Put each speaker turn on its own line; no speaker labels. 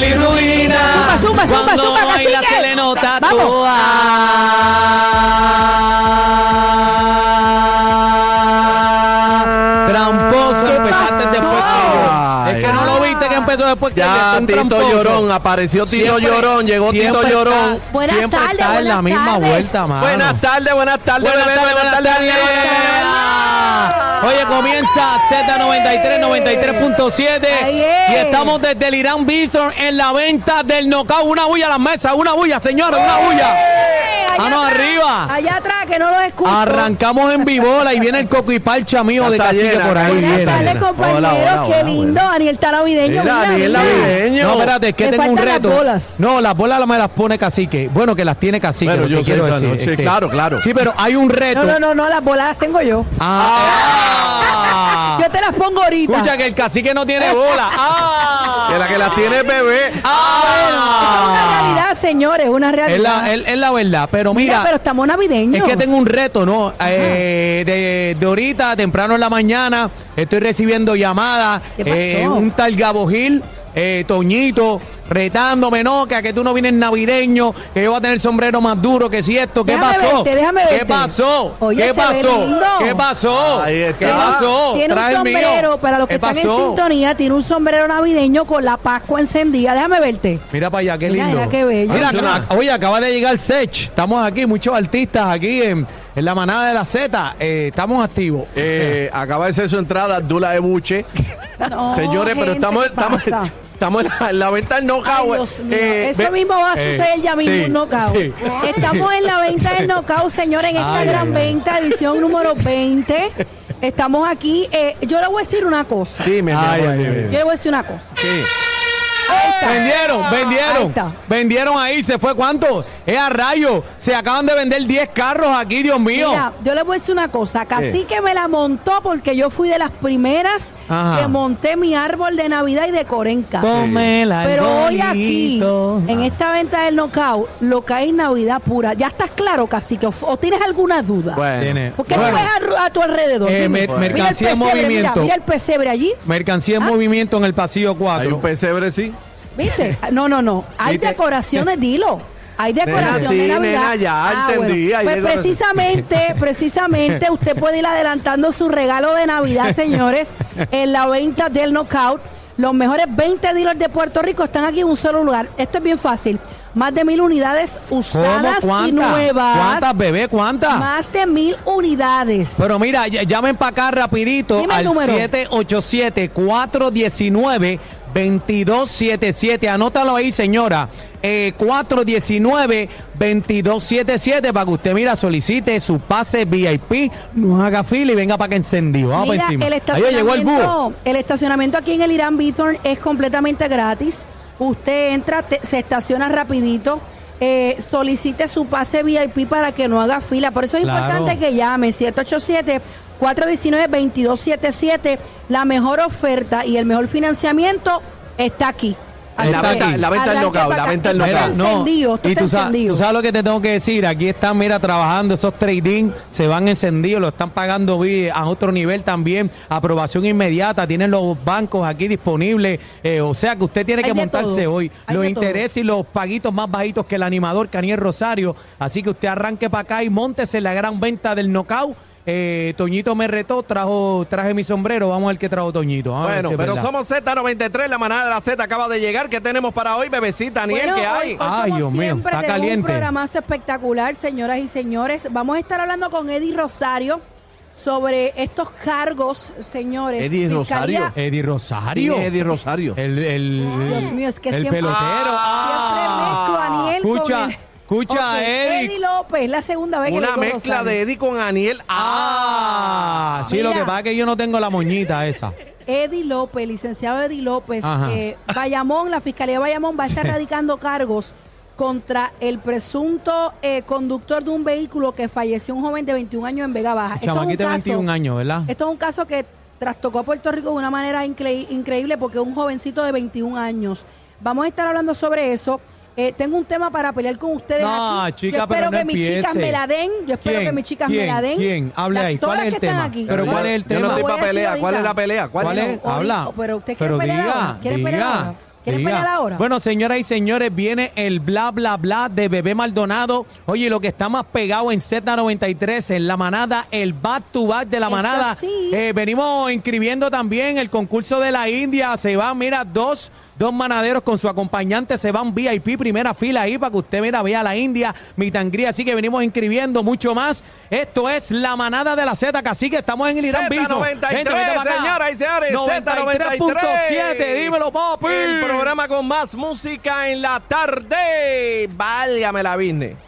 bilirrubina.
Zumba, zumba, zumba,
Cuando
zumba,
baila
cacique.
se le nota
Vamos.
toda. Tramposo, empezaste después que yo. Es que no lo viste que empezó después que yo.
Ya,
Un
Tito
tramposo.
Llorón, apareció Tito
Siempre-
Llorón, llegó Tito
siempre
Llorón.
está-
Buenas
siempre
tardes,
está en la
buenas
misma
tardes.
vuelta, mano.
Buenas tardes, buenas tardes,
Buenas
bebé,
tardes, buenas tardes. Oye, comienza Z93, 93.7
Ahí es.
y estamos desde el Irán Bithorn en la venta del knockout. Una bulla a las mesas, una bulla, señores, una bulla.
Allá
Manos
atrás,
arriba.
Allá atrás, que no los escucho.
Arrancamos en vivola y viene el coco y parcha mío de cacique
llena,
por ahí.
Buenas
viene.
tardes,
Hola,
compañeros.
hola,
Qué
hola,
lindo. Daniel está navideño.
Mira, Daniel navideño.
No, espérate, es que tengo un
faltan las
reto.
bolas.
No, las bolas me las pone cacique. Bueno, que las tiene cacique.
Bueno, yo sé,
quiero
claro,
decir. este.
claro, claro.
Sí, pero hay un reto.
No, no, no, no, las bolas las tengo yo.
Ah,
Yo te las pongo ahorita.
Escucha que el cacique no tiene bola. Ah.
Que la que las tiene es bebé.
Eso es una
Ah.
realidad, señores, una
Es
realidad.
la, es- es la verdad. Pero
Mira,
mira,
pero estamos navideños.
es que tengo un reto, ¿no? Eh, de, de ahorita, temprano en la mañana, estoy recibiendo llamadas.
¿Qué pasó?
eh, un tal Gabo Gil, eh, Toñito, retándome, ¿no? Que a que tú no vienes navideño, que yo voy a tener el sombrero más duro que si esto. ¿Qué
Déjame
pasó?
verte, déjame
¿Qué
verte.
pasó?
Oye,
¿Qué
se ve
pasó?
lindo.
¿Qué pasó?
Ahí está.
¿Qué pasó?
Tiene un
mío.
sombrero, para los que
¿Qué
están
pasó?
en sintonía, tiene un sombrero navideño con la Pascua encendida. Déjame verte.
Mira para allá, qué lindo.
mira qué bello.
Mira, acá- oye, acaba de llegar Sech. Estamos aquí, muchos artistas aquí en, en la manada de la Z. Eh, estamos activos.
Eh, acaba de ser su entrada Abdullah Ebuche.
No,
Señores, pero estamos,
¿qué?
Estamos en la, en la venta del
Ay,
knockout.
Dios mío.
Eh,
Eso
ve-
mismo va a
eh,
suceder ya mismo,
sí,
un knockout.
sí.
Estamos en la venta del knockout, señores, en esta
Ay,
gran
ay, ay.
venta, edición número 20. Estamos aquí. eh, yo le voy a decir una cosa.
Dime, mi
Ay,
amor,
ay,
dime.
ay.
Yo le voy a decir una cosa.
Sí.
Vendieron,
Ahí
vendieron. Vendieron ahí, se fue cuánto? Es a rayo. Se acaban de vender 10 carros aquí, Dios mío.
Mira, yo le voy a decir una cosa. Casi que me la montó porque yo fui de las primeras
Ajá.
que monté mi árbol de Navidad y decoré en casa.
Tómela,
Pero hoy aquí, en esta venta del knockout, lo que hay es Navidad pura. ¿Ya estás claro, Cacique? ¿O, o tienes alguna duda?
Bueno.
Tiene-
¿Por qué
Bueno,
tú ves a, a tu alrededor?
Eh, mer-
Mira el
mercancía en
pesebre,
movimiento.
Mira, mira el pesebre allí.
Mercancía en
Ah.
movimiento en el pasillo
Hay
4.
un pesebre, sí.
No, no, no. Hay decoraciones, dilo. Hay
decoraciones
de Navidad.
Ya ah, entendí.
Pues precisamente, precisamente usted puede ir adelantando su regalo de Navidad, señores, en la venta del Knockout. Los mejores 20 dealers de Puerto Rico están aquí en un solo lugar. Esto es bien fácil. Más de mil unidades usadas y nuevas.
¿Cuántas, bebé? ¿Cuántas?
Más de mil unidades.
Pero mira, llamen para acá rapidito
Dime
al
787-419.
2277. Anótalo ahí, señora. Eh, 419-2277 para que usted, mira, solicite su pase VIP, nos haga fila y venga para que encendió. Vamos
mira,
para encima.
El estacionamiento,
Ahí llegó el,
el estacionamiento aquí en el Irán Bithorn es completamente gratis. Usted entra, se estaciona rapidito. Eh, solicite su pase VIP para que no haga fila. Por eso es importante que llame 787 787-419-2277. La mejor oferta y el mejor financiamiento está aquí. Así
La venta- la venta del knockout, la venta del knockout.
y tú, sa-
encendido.
tú sabes lo que te tengo que decir. Aquí están, mira, trabajando esos trading, se van encendidos, lo están pagando a otro nivel también. Aprobación inmediata, tienen los bancos aquí disponibles. eh, o sea que usted tiene
Hay
que montarse
todo,
hoy.
hay
Los
todo.
intereses y los paguitos más bajitos que el animador Caniel Rosario. Así que usted arranque para acá y montese la gran venta del knockout. Eh, Toñito me retó, trajo, traje mi sombrero. Vamos a ver qué trajo Toñito. A
Bueno,
si
pero
verdad.
somos Z93, la manada de la Z acaba de llegar. ¿Qué tenemos para hoy, bebecita? Daniel,
Bueno,
¿qué hay?
hoy, hoy,
Ay,
como
Dios mío,
siempre,
está
tenemos
caliente.
un programazo espectacular, señoras y señores. Vamos a estar hablando con Eddie Rosario sobre estos cargos, señores.
Eddie
Fiscalía-
Rosario.
Eddie Rosario.
¿Quién es Eddie Rosario.
El, el,
Dios mío, es que
el
siempre-
pelotero.
Siempre mezclo a Aniel
escucha,
con el-
escucha,
Ok,
Eddie.
Eddie López, la segunda vez que le
Una mezcla de Eddie con Aniel.
Ah, sí, lo que pasa es que yo no tengo la moñita esa.
Eddie López, licenciado Eddie López, eh, Bayamón, la Fiscalía de Bayamón va a estar radicando cargos contra el presunto eh, conductor de un vehículo que falleció un joven de 21 años en Vega Baja. Esto es un
Chamaquito de
caso-
21 años, ¿verdad?
Esto es un caso que trastocó a Puerto Rico de una manera incre- increíble porque un jovencito de 21 años. Vamos a estar hablando sobre eso. Eh, tengo un tema para pelear con ustedes.
No,
aquí.
chica,
Yo
pero
espero
no
que mis chicas me la den. Yo espero
¿Quién?
que mis chicas
¿Quién?
me la den.
¿Quién? Hable
Las-
ahí. ¿Cuál es el tema? Pero ¿cuál es el
Yo no
tema?
estoy para pelea. ¿Cuál es la pelea? ¿Cuál,
¿Cuál
es?
Habla.
Pero usted quiere
Pero
pelear
diga.
¿Quiere pelear
diga,
ahora? ¿Quiere
diga.
pelear ahora?
Bueno, señoras y señores, viene el bla, bla, bla de Bebé Maldonado. Oye, lo que está más pegado en Z93, en la manada, el back to back de la
Eso
manada.
sí.
Eh, venimos inscribiendo también el concurso de la India. Se van, mira, dos, dos manaderos con su acompañante. Se van VIP, primera fila ahí para que usted, mira, vea la India, mi tangría. Así que venimos inscribiendo mucho más. Esto es la manada de la Z, Cacique. Estamos en el Irán Bison.
Z93,
Gente, vete para acá.
señoras y señores,
93.7, dímelo, papi.
El programa con más música en la tarde. Válgame la business.